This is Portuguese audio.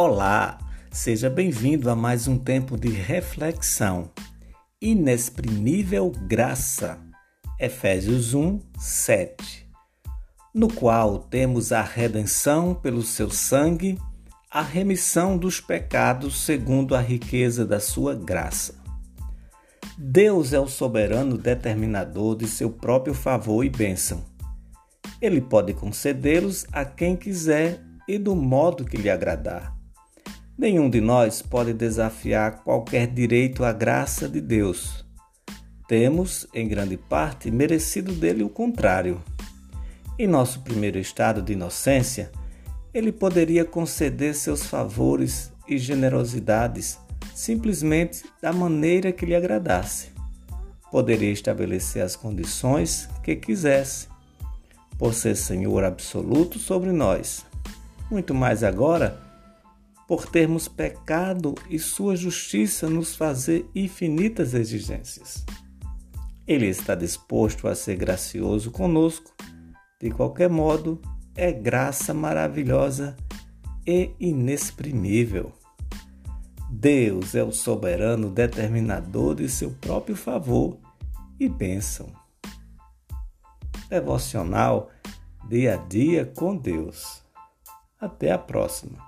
Olá, seja bem-vindo a mais um tempo de reflexão. Inexprimível graça. Efésios 1, 7. No qual temos a redenção pelo seu sangue, a remissão dos pecados segundo a riqueza da sua graça. Deus é o soberano determinador de seu próprio favor e bênção. Ele pode concedê-los a quem quiser e do modo que lhe agradar. Nenhum de nós pode desafiar qualquer direito à graça de Deus. Temos, em grande parte, merecido dele o contrário. Em nosso primeiro estado de inocência, ele poderia conceder seus favores e generosidades simplesmente da maneira que lhe agradasse. Poderia estabelecer as condições que quisesse, por ser Senhor absoluto sobre nós. Muito mais agora por termos pecado e sua justiça nos fazer infinitas exigências. Ele está disposto a ser gracioso conosco. De qualquer modo, é graça maravilhosa e inexprimível. Deus é o soberano determinador de seu próprio favor e bênção. Devocional Dia a Dia com Deus. Até a próxima.